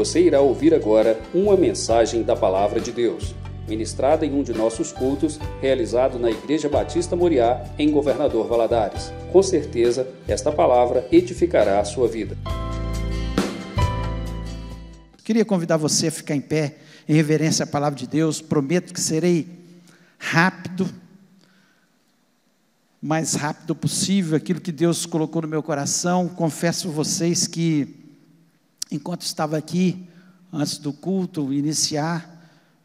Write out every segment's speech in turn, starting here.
Você irá ouvir agora uma mensagem da Palavra de Deus, ministrada em um de nossos cultos, realizado na Igreja Batista Moriá, em Governador Valadares. Com certeza, esta palavra edificará a sua vida. Queria convidar você a ficar em pé, em reverência à palavra de Deus. Prometo que serei rápido, mais rápido possível, aquilo que Deus colocou no meu coração. Confesso a vocês que enquanto estava aqui, antes do culto iniciar,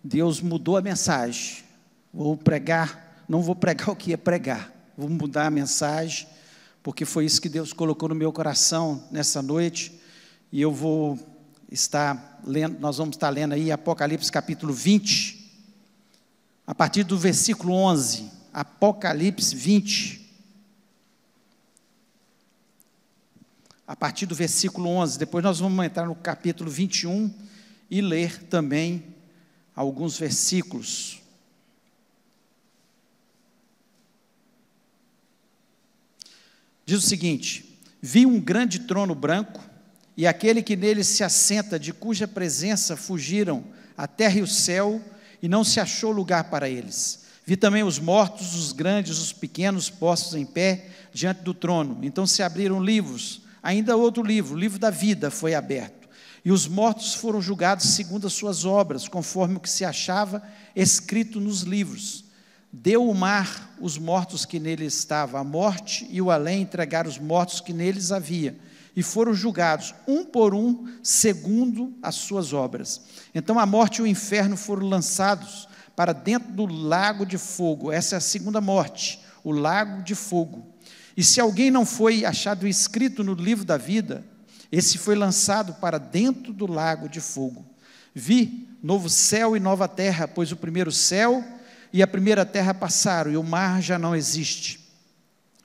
Deus mudou a mensagem. Vou pregar, não vou pregar o que ia pregar, vou mudar a mensagem, porque foi isso que Deus colocou no meu coração nessa noite, e eu vou estar lendo, nós vamos estar lendo aí Apocalipse capítulo 20, a partir do versículo 11, Apocalipse 20. A partir do versículo 11. Depois nós vamos entrar no capítulo 21 e ler também alguns versículos. Diz o seguinte: Vi um grande trono branco e aquele que nele se assenta, de cuja presença fugiram a terra e o céu, e não se achou lugar para eles. Vi também os mortos, os grandes, os pequenos, postos em pé diante do trono. Então se abriram livros Ainda outro livro, o livro da vida, foi aberto. E os mortos foram julgados segundo as suas obras, conforme o que se achava escrito nos livros. Deu o mar os mortos que nele estavam, a morte e o além entregaram os mortos que neles havia, e foram julgados, um por um, segundo as suas obras. Então a morte e o inferno foram lançados para dentro do lago de fogo. Essa é a segunda morte, o lago de fogo. E se alguém não foi achado escrito no livro da vida, esse foi lançado para dentro do lago de fogo. Vi novo céu e nova terra, pois o primeiro céu e a primeira terra passaram e o mar já não existe.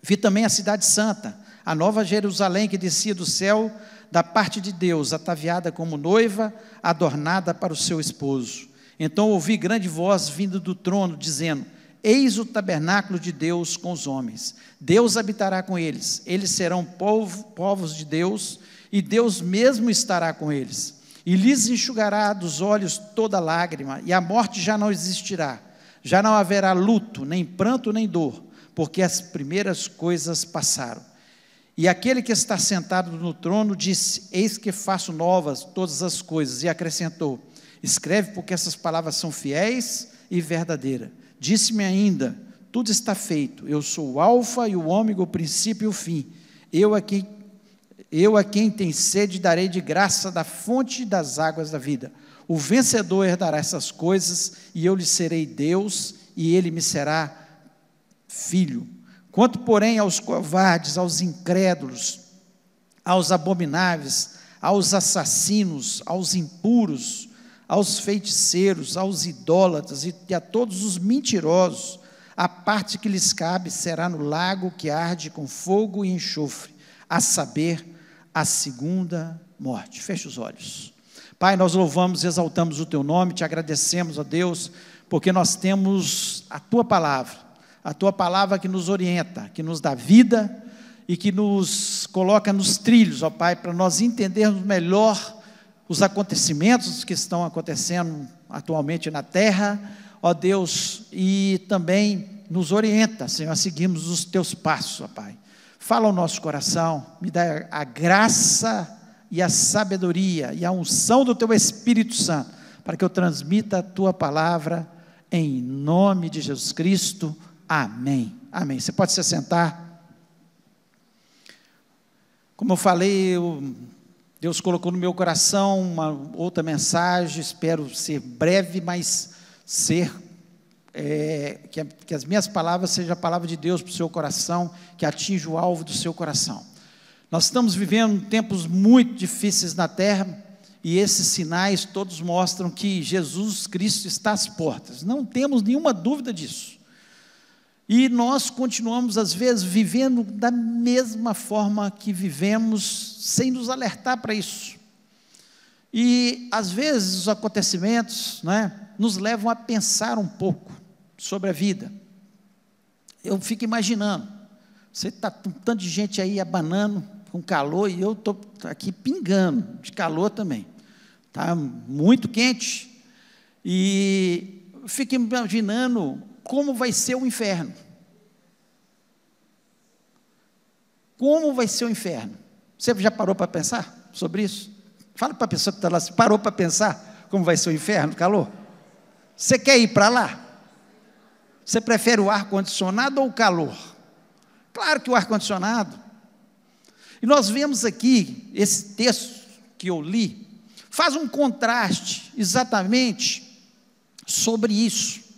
Vi também a cidade santa, a nova Jerusalém que descia do céu da parte de Deus, ataviada como noiva, adornada para o seu esposo. Então ouvi grande voz vindo do trono, dizendo: Eis o tabernáculo de Deus com os homens. Deus habitará com eles. Eles serão povo, povos de Deus, e Deus mesmo estará com eles. E lhes enxugará dos olhos toda lágrima, e a morte já não existirá. Já não haverá luto, nem pranto, nem dor, porque as primeiras coisas passaram. E aquele que está sentado no trono disse: Eis que faço novas todas as coisas. E acrescentou: Escreve, porque essas palavras são fiéis e verdadeiras. Disse-me ainda: Tudo está feito. Eu sou o Alfa e o Ômega, o princípio e o fim. Eu a quem, eu a quem tem sede darei de graça da fonte das águas da vida. O vencedor herdará essas coisas, e eu lhe serei Deus, e ele me será filho. Quanto, porém, aos covardes, aos incrédulos, aos abomináveis, aos assassinos, aos impuros, aos feiticeiros, aos idólatras e a todos os mentirosos, a parte que lhes cabe será no lago que arde com fogo e enxofre, a saber, a segunda morte. Feche os olhos. Pai, nós louvamos exaltamos o teu nome, te agradecemos, ó Deus, porque nós temos a tua palavra, a tua palavra que nos orienta, que nos dá vida e que nos coloca nos trilhos, ó Pai, para nós entendermos melhor os acontecimentos que estão acontecendo atualmente na terra, ó Deus, e também nos orienta, Senhor, a seguirmos os teus passos, ó Pai. Fala ao nosso coração, me dá a graça e a sabedoria e a unção do teu Espírito Santo, para que eu transmita a tua palavra em nome de Jesus Cristo. Amém. Amém. Você pode se sentar. Como eu falei, eu Deus colocou no meu coração uma outra mensagem, espero ser breve, mas ser é, que, que, as minhas palavras sejam a palavra de Deus para o seu coração, que atinja o alvo do seu coração. Nós estamos vivendo tempos muito difíceis na terra e esses sinais todos mostram que Jesus Cristo está às portas. Não temos nenhuma dúvida disso. E nós continuamos, às vezes, vivendo da mesma forma que vivemos, sem nos alertar para isso. E, às vezes, os acontecimentos né, nos levam a pensar um pouco sobre a vida. Eu fico imaginando, você está com tanto de gente aí abanando, com calor, e eu estou aqui pingando de calor também. Está muito quente. E fico imaginando como vai ser o inferno. Como vai ser o inferno? Você já parou para pensar sobre isso? Fala para a pessoa que está lá, parou para pensar como vai ser o inferno, calor? Você quer ir para lá? Você prefere o ar-condicionado ou o calor? Claro que o ar-condicionado. E nós vemos aqui, esse texto que eu li, faz um contraste exatamente sobre isso.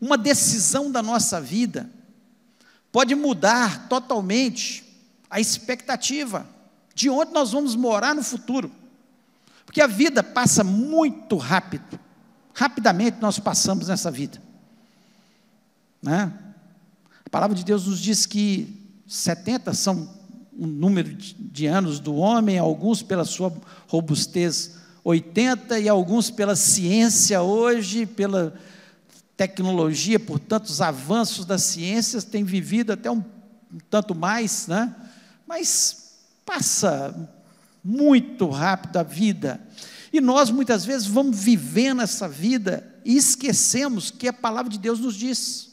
Uma decisão da nossa vida pode mudar totalmente a expectativa de onde nós vamos morar no futuro. Porque a vida passa muito rápido. Rapidamente nós passamos nessa vida. Né? A palavra de Deus nos diz que 70 são o número de anos do homem, alguns pela sua robustez 80 e alguns pela ciência hoje, pela tecnologia, por tantos avanços das ciências, têm vivido até um, um tanto mais, né? Mas passa muito rápido a vida. E nós muitas vezes vamos vivendo essa vida e esquecemos que a palavra de Deus nos diz.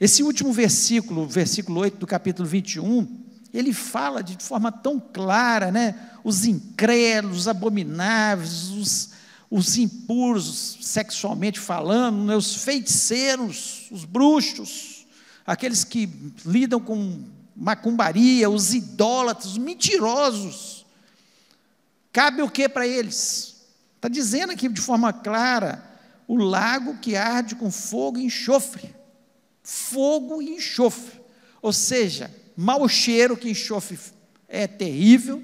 Esse último versículo, versículo 8 do capítulo 21, ele fala de forma tão clara, né? Os incrédulos, os abomináveis, os, os impuros sexualmente falando, né? os feiticeiros, os bruxos, aqueles que lidam com macumbaria, os idólatras, os mentirosos. Cabe o que para eles? Está dizendo aqui de forma clara: o lago que arde com fogo e enxofre. Fogo e enxofre. Ou seja, mau cheiro, que enxofre é terrível,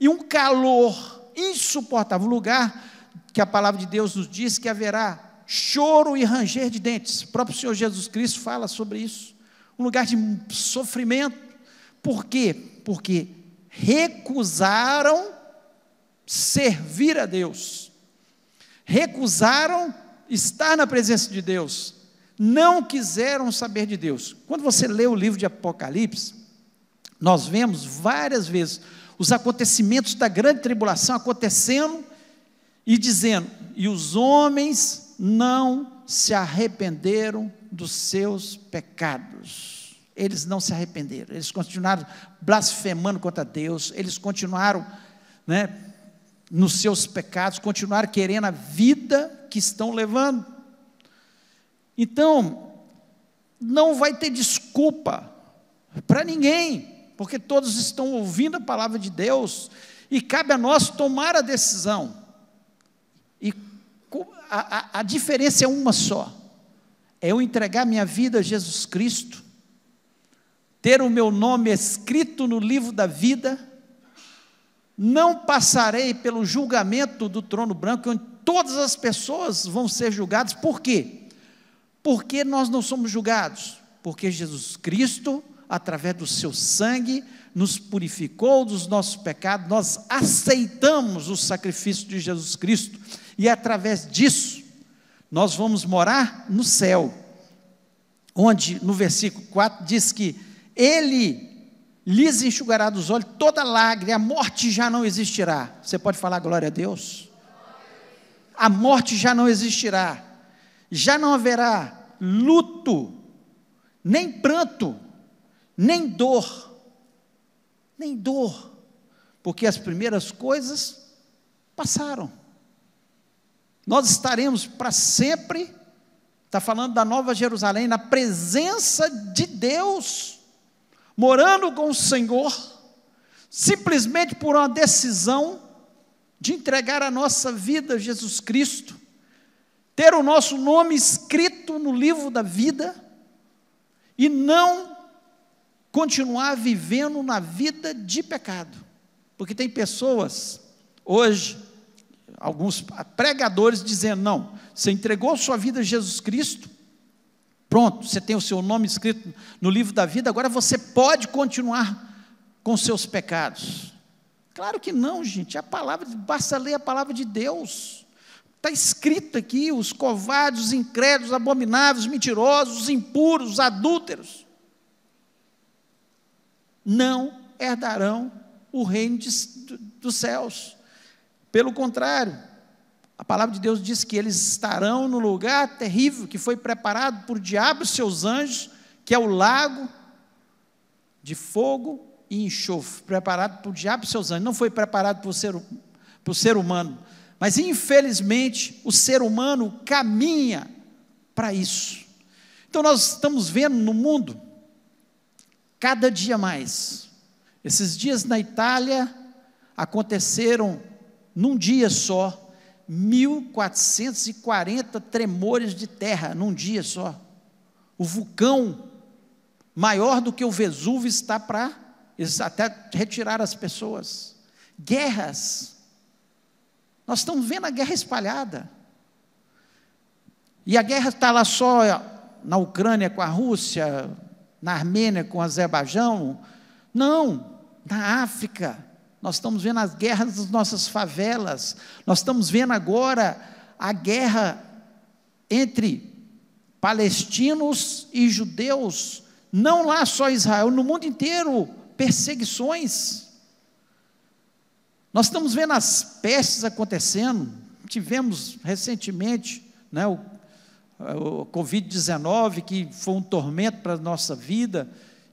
e um calor insuportável. Lugar que a palavra de Deus nos diz que haverá choro e ranger de dentes. O próprio Senhor Jesus Cristo fala sobre isso. Um lugar de sofrimento, por quê? Porque recusaram servir a Deus, recusaram estar na presença de Deus, não quiseram saber de Deus. Quando você lê o livro de Apocalipse, nós vemos várias vezes os acontecimentos da grande tribulação acontecendo e dizendo: e os homens não se arrependeram dos seus pecados eles não se arrependeram, eles continuaram blasfemando contra Deus, eles continuaram né, nos seus pecados, continuaram querendo a vida que estão levando. Então, não vai ter desculpa para ninguém, porque todos estão ouvindo a palavra de Deus e cabe a nós tomar a decisão. E a, a, a diferença é uma só: é eu entregar minha vida a Jesus Cristo ter o meu nome escrito no livro da vida, não passarei pelo julgamento do trono branco, onde todas as pessoas vão ser julgadas. Por quê? Porque nós não somos julgados? Porque Jesus Cristo, através do seu sangue, nos purificou dos nossos pecados, nós aceitamos o sacrifício de Jesus Cristo, e através disso, nós vamos morar no céu, onde no versículo 4 diz que ele lhes enxugará dos olhos toda lágrima, a morte já não existirá. Você pode falar glória a Deus? A morte já não existirá, já não haverá luto, nem pranto, nem dor, nem dor, porque as primeiras coisas passaram. Nós estaremos para sempre, está falando da Nova Jerusalém, na presença de Deus morando com o Senhor, simplesmente por uma decisão de entregar a nossa vida a Jesus Cristo, ter o nosso nome escrito no livro da vida e não continuar vivendo na vida de pecado. Porque tem pessoas hoje, alguns pregadores dizendo: não, você entregou sua vida a Jesus Cristo, Pronto, você tem o seu nome escrito no livro da vida, agora você pode continuar com seus pecados. Claro que não, gente. A palavra, basta ler a palavra de Deus. Está escrito aqui: os covardes, os incrédulos, abomináveis, os mentirosos, os impuros, os adúlteros, não herdarão o reino de, dos céus. Pelo contrário, A palavra de Deus diz que eles estarão no lugar terrível que foi preparado por diabo e seus anjos, que é o lago de fogo e enxofre, preparado por diabo e seus anjos. Não foi preparado para o ser, o ser humano, mas infelizmente o ser humano caminha para isso. Então nós estamos vendo no mundo, cada dia mais. Esses dias na Itália aconteceram num dia só 1.440 tremores de terra num dia só. O vulcão, maior do que o Vesúvio, está para até retirar as pessoas. Guerras. Nós estamos vendo a guerra espalhada. E a guerra está lá só na Ucrânia com a Rússia, na Armênia com o Azerbaijão. Não, na África nós estamos vendo as guerras das nossas favelas, nós estamos vendo agora a guerra entre palestinos e judeus, não lá só Israel, no mundo inteiro, perseguições. Nós estamos vendo as pestes acontecendo, tivemos recentemente né, o, o Covid-19, que foi um tormento para a nossa vida,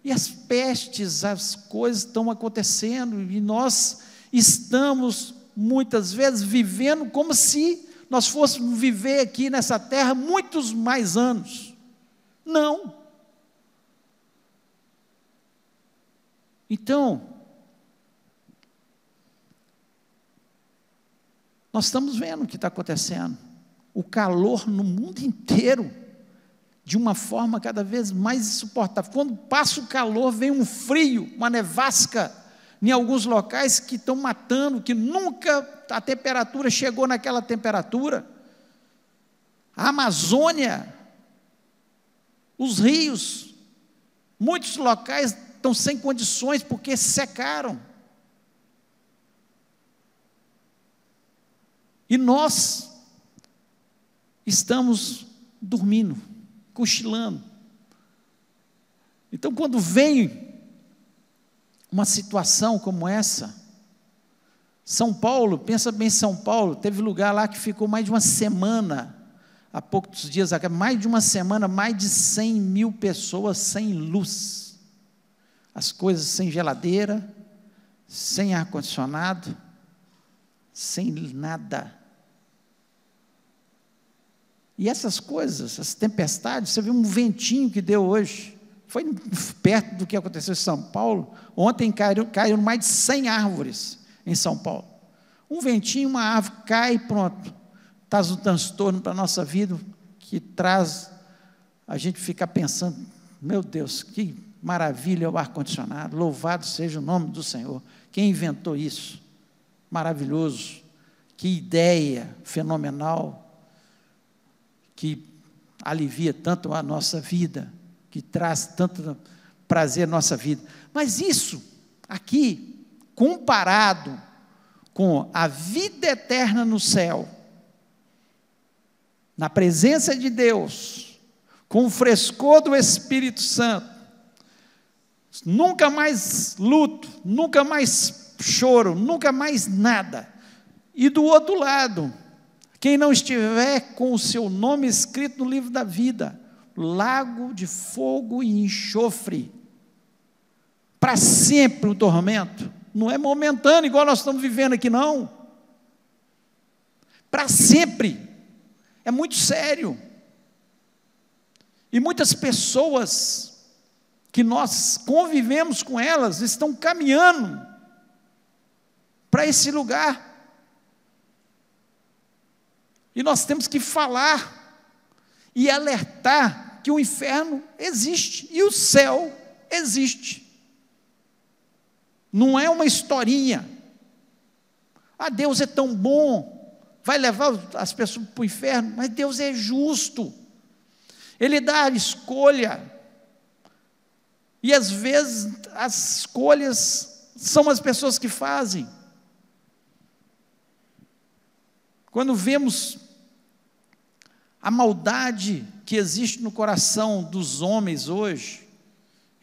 e as pestes, as coisas estão acontecendo, e nós estamos muitas vezes vivendo como se nós fôssemos viver aqui nessa terra muitos mais anos. Não. Então, nós estamos vendo o que está acontecendo. O calor no mundo inteiro de uma forma cada vez mais insuportável. Quando passa o calor, vem um frio, uma nevasca em alguns locais que estão matando, que nunca a temperatura chegou naquela temperatura. A Amazônia, os rios, muitos locais estão sem condições porque secaram. E nós estamos dormindo cochilando. Então, quando vem uma situação como essa, São Paulo, pensa bem São Paulo, teve lugar lá que ficou mais de uma semana, há poucos dias, mais de uma semana, mais de 100 mil pessoas sem luz, as coisas sem geladeira, sem ar-condicionado, sem nada. E essas coisas, as tempestades, você viu um ventinho que deu hoje, foi perto do que aconteceu em São Paulo. Ontem caíram, caíram mais de 100 árvores em São Paulo. Um ventinho, uma árvore cai e pronto. Traz um transtorno para a nossa vida que traz a gente ficar pensando: meu Deus, que maravilha o ar-condicionado, louvado seja o nome do Senhor. Quem inventou isso? Maravilhoso, que ideia fenomenal que alivia tanto a nossa vida, que traz tanto prazer à nossa vida. Mas isso aqui, comparado com a vida eterna no céu, na presença de Deus, com o frescor do Espírito Santo, nunca mais luto, nunca mais choro, nunca mais nada. E do outro lado, quem não estiver com o seu nome escrito no livro da vida, lago de fogo e enxofre, para sempre o tormento, não é momentâneo, igual nós estamos vivendo aqui, não. Para sempre, é muito sério. E muitas pessoas que nós convivemos com elas estão caminhando para esse lugar. E nós temos que falar e alertar que o inferno existe e o céu existe. Não é uma historinha. Ah, Deus é tão bom, vai levar as pessoas para o inferno, mas Deus é justo. Ele dá a escolha. E às vezes as escolhas são as pessoas que fazem. Quando vemos a maldade que existe no coração dos homens hoje,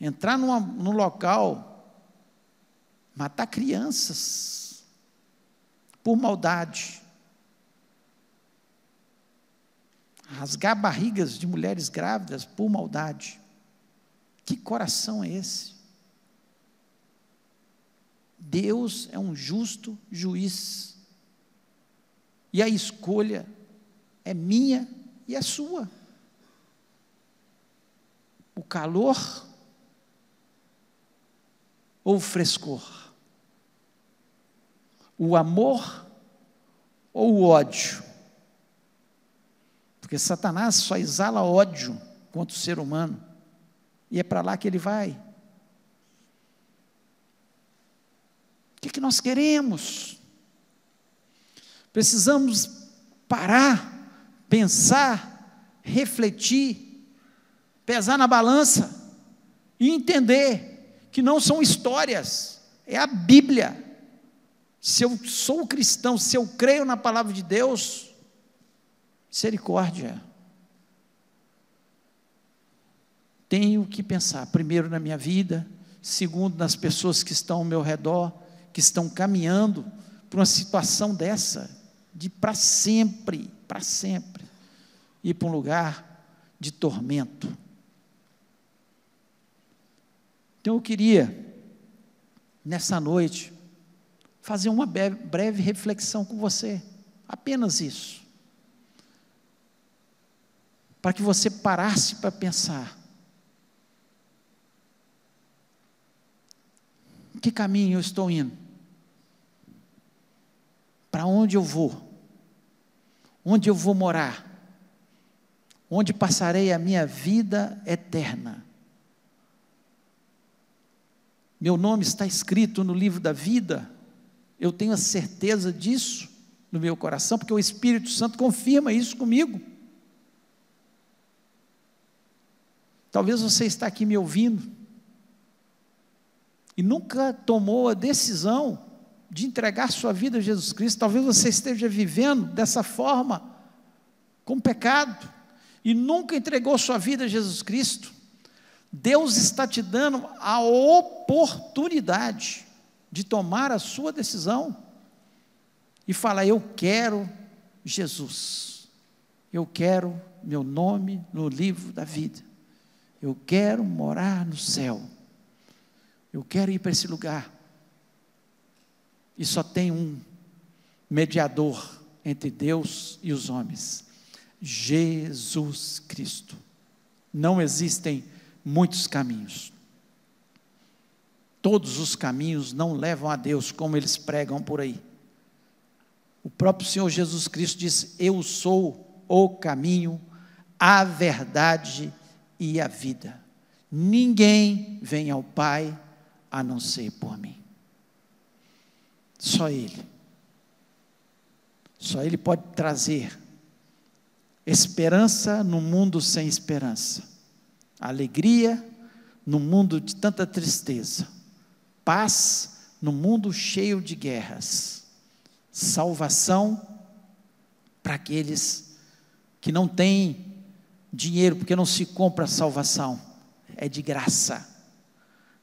entrar numa, num local, matar crianças por maldade. rasgar barrigas de mulheres grávidas por maldade. Que coração é esse? Deus é um justo juiz. E a escolha é minha e é sua. O calor ou o frescor? O amor ou o ódio? Porque Satanás só exala ódio contra o ser humano. E é para lá que ele vai. O que, é que nós queremos? Precisamos parar, pensar, refletir, pesar na balança e entender que não são histórias, é a Bíblia. Se eu sou cristão, se eu creio na palavra de Deus, Misericórdia. Tenho que pensar, primeiro, na minha vida, segundo, nas pessoas que estão ao meu redor, que estão caminhando para uma situação dessa, de para sempre, para sempre, ir para um lugar de tormento. Então eu queria, nessa noite, fazer uma breve reflexão com você, apenas isso para que você parasse para pensar: que caminho eu estou indo? Para onde eu vou? Onde eu vou morar? Onde passarei a minha vida eterna? Meu nome está escrito no livro da vida, eu tenho a certeza disso no meu coração, porque o Espírito Santo confirma isso comigo. Talvez você está aqui me ouvindo e nunca tomou a decisão de entregar sua vida a Jesus Cristo. Talvez você esteja vivendo dessa forma, com pecado, e nunca entregou sua vida a Jesus Cristo. Deus está te dando a oportunidade de tomar a sua decisão e falar: Eu quero Jesus, eu quero meu nome no livro da vida. Eu quero morar no céu. Eu quero ir para esse lugar. E só tem um mediador entre Deus e os homens: Jesus Cristo. Não existem muitos caminhos. Todos os caminhos não levam a Deus como eles pregam por aí. O próprio Senhor Jesus Cristo disse: Eu sou o caminho, a verdade e a vida. Ninguém vem ao Pai a não ser por mim. Só Ele. Só Ele pode trazer esperança no mundo sem esperança, alegria no mundo de tanta tristeza, paz no mundo cheio de guerras, salvação para aqueles que não têm dinheiro, porque não se compra salvação, é de graça,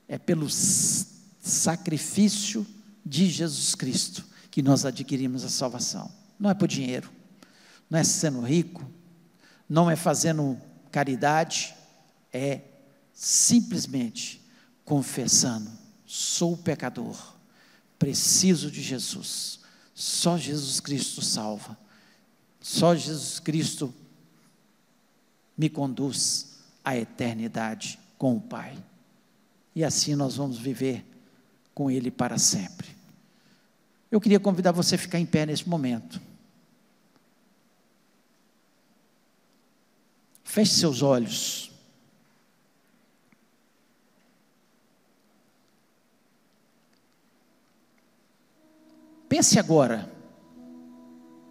é pelo sacrifício de Jesus Cristo que nós adquirimos a salvação, não é por dinheiro, não é sendo rico, não é fazendo caridade, é simplesmente confessando: sou pecador, preciso de Jesus, só Jesus Cristo salva, só Jesus Cristo me conduz à eternidade com o Pai. E assim nós vamos viver com Ele para sempre. Eu queria convidar você a ficar em pé nesse momento. Feche seus olhos. Pense agora.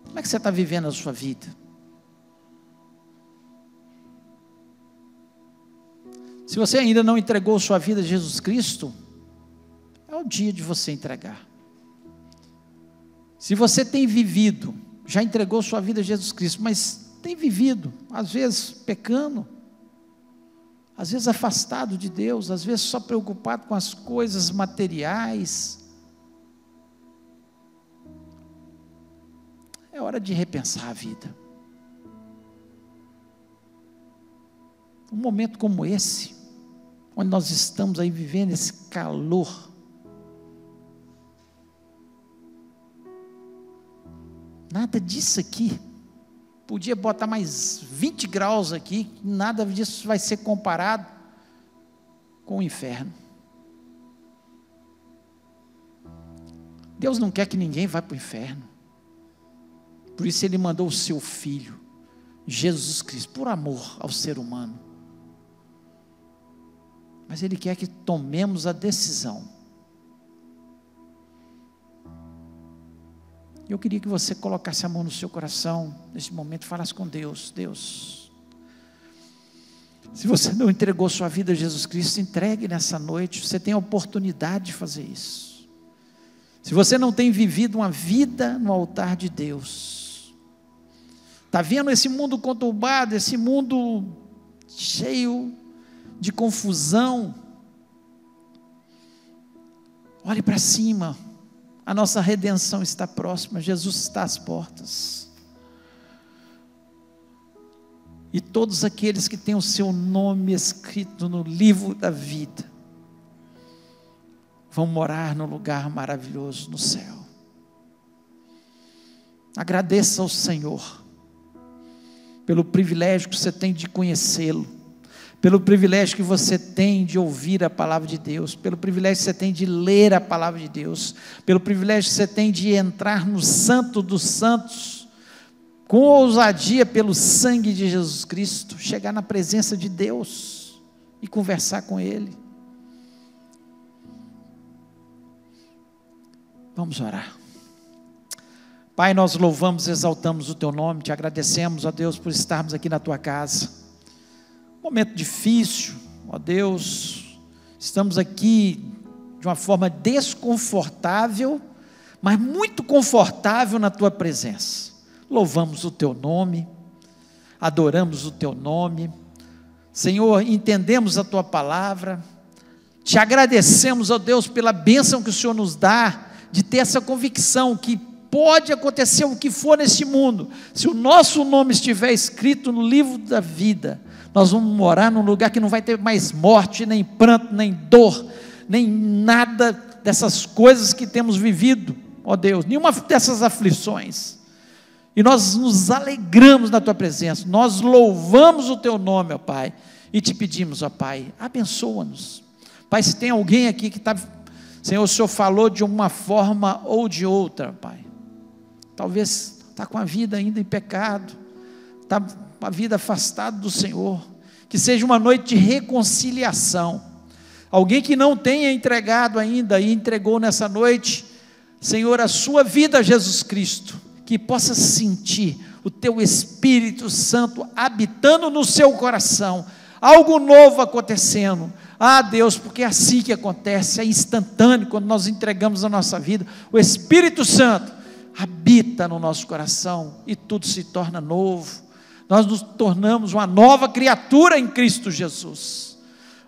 Como é que você está vivendo a sua vida? Se você ainda não entregou sua vida a Jesus Cristo, é o dia de você entregar. Se você tem vivido, já entregou sua vida a Jesus Cristo, mas tem vivido, às vezes pecando, às vezes afastado de Deus, às vezes só preocupado com as coisas materiais, é hora de repensar a vida. um momento como esse, onde nós estamos aí vivendo esse calor. Nada disso aqui. Podia botar mais 20 graus aqui, nada disso vai ser comparado com o inferno. Deus não quer que ninguém vá para o inferno. Por isso ele mandou o seu filho, Jesus Cristo, por amor ao ser humano. Mas ele quer que tomemos a decisão Eu queria que você colocasse a mão no seu coração nesse momento falasse com Deus: Deus, se você não entregou sua vida a Jesus Cristo, entregue nessa noite. Você tem a oportunidade de fazer isso. Se você não tem vivido uma vida no altar de Deus, está vendo esse mundo conturbado, esse mundo cheio de confusão, olhe para cima a nossa redenção está próxima, Jesus está às portas. E todos aqueles que têm o seu nome escrito no livro da vida vão morar num lugar maravilhoso no céu. Agradeça ao Senhor pelo privilégio que você tem de conhecê-lo pelo privilégio que você tem de ouvir a palavra de Deus, pelo privilégio que você tem de ler a palavra de Deus, pelo privilégio que você tem de entrar no Santo dos Santos, com ousadia pelo sangue de Jesus Cristo, chegar na presença de Deus e conversar com Ele. Vamos orar. Pai, nós louvamos, exaltamos o Teu nome, te agradecemos, ó Deus, por estarmos aqui na Tua casa momento difícil, ó Deus, estamos aqui de uma forma desconfortável, mas muito confortável na tua presença. Louvamos o teu nome, adoramos o teu nome, Senhor, entendemos a tua palavra, te agradecemos, ó Deus, pela bênção que o Senhor nos dá de ter essa convicção que pode acontecer o que for neste mundo, se o nosso nome estiver escrito no livro da vida, nós vamos morar num lugar que não vai ter mais morte, nem pranto, nem dor, nem nada dessas coisas que temos vivido, ó Deus, nenhuma dessas aflições. E nós nos alegramos na tua presença, nós louvamos o teu nome, ó Pai, e te pedimos, ó Pai, abençoa-nos. Pai, se tem alguém aqui que está, Senhor, o Senhor falou de uma forma ou de outra, Pai. Talvez está com a vida ainda em pecado, está uma vida afastada do Senhor, que seja uma noite de reconciliação. Alguém que não tenha entregado ainda e entregou nessa noite, Senhor, a sua vida a Jesus Cristo, que possa sentir o teu Espírito Santo habitando no seu coração, algo novo acontecendo. Ah, Deus, porque é assim que acontece, é instantâneo quando nós entregamos a nossa vida. O Espírito Santo habita no nosso coração e tudo se torna novo nós nos tornamos uma nova criatura em Cristo Jesus.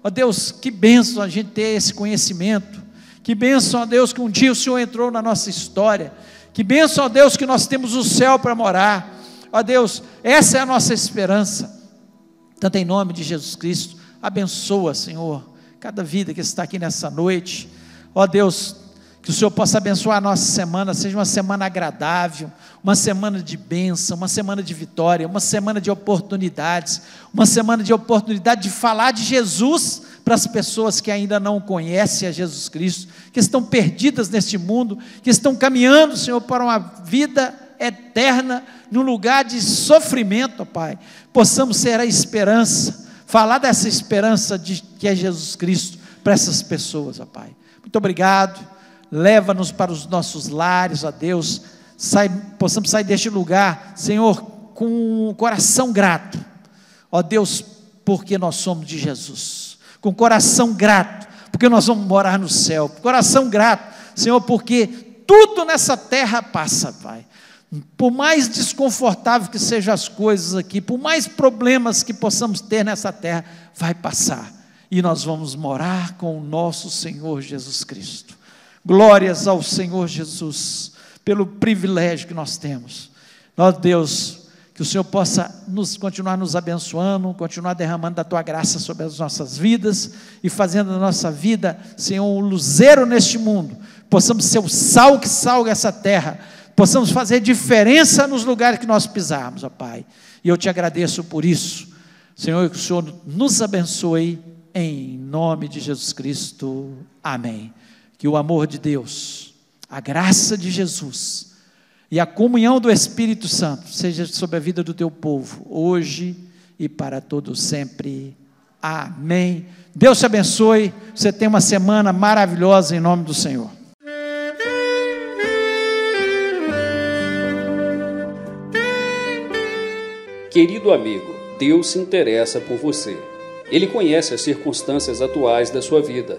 Ó oh Deus, que bênção a gente ter esse conhecimento. Que bênção, ó Deus, que um dia o Senhor entrou na nossa história. Que bênção, ó Deus, que nós temos o céu para morar. Ó Deus, essa é a nossa esperança. Tanto em nome de Jesus Cristo, abençoa, Senhor, cada vida que está aqui nessa noite. Ó Deus, que o Senhor possa abençoar a nossa semana, seja uma semana agradável, uma semana de bênção, uma semana de vitória, uma semana de oportunidades, uma semana de oportunidade de falar de Jesus para as pessoas que ainda não conhecem a Jesus Cristo, que estão perdidas neste mundo, que estão caminhando, Senhor, para uma vida eterna, num lugar de sofrimento, Pai. Possamos ser a esperança, falar dessa esperança de que é Jesus Cristo para essas pessoas, ó Pai. Muito obrigado leva-nos para os nossos lares, ó Deus, sai, possamos sair deste lugar, Senhor, com um coração grato, ó Deus, porque nós somos de Jesus, com coração grato, porque nós vamos morar no céu, coração grato, Senhor, porque tudo nessa terra passa, Pai. Por mais desconfortável que sejam as coisas aqui, por mais problemas que possamos ter nessa terra, vai passar. E nós vamos morar com o nosso Senhor Jesus Cristo. Glórias ao Senhor Jesus, pelo privilégio que nós temos. Nós, Deus, que o Senhor possa nos continuar nos abençoando, continuar derramando da tua graça sobre as nossas vidas e fazendo da nossa vida, Senhor, um luzeiro neste mundo. Possamos ser o sal que salga essa terra, possamos fazer diferença nos lugares que nós pisarmos, ó Pai. E eu te agradeço por isso. Senhor, que o Senhor nos abençoe em nome de Jesus Cristo. Amém. Que o amor de Deus, a graça de Jesus e a comunhão do Espírito Santo seja sobre a vida do teu povo, hoje e para todos sempre. Amém. Deus te abençoe. Você tem uma semana maravilhosa em nome do Senhor. Querido amigo, Deus se interessa por você. Ele conhece as circunstâncias atuais da sua vida.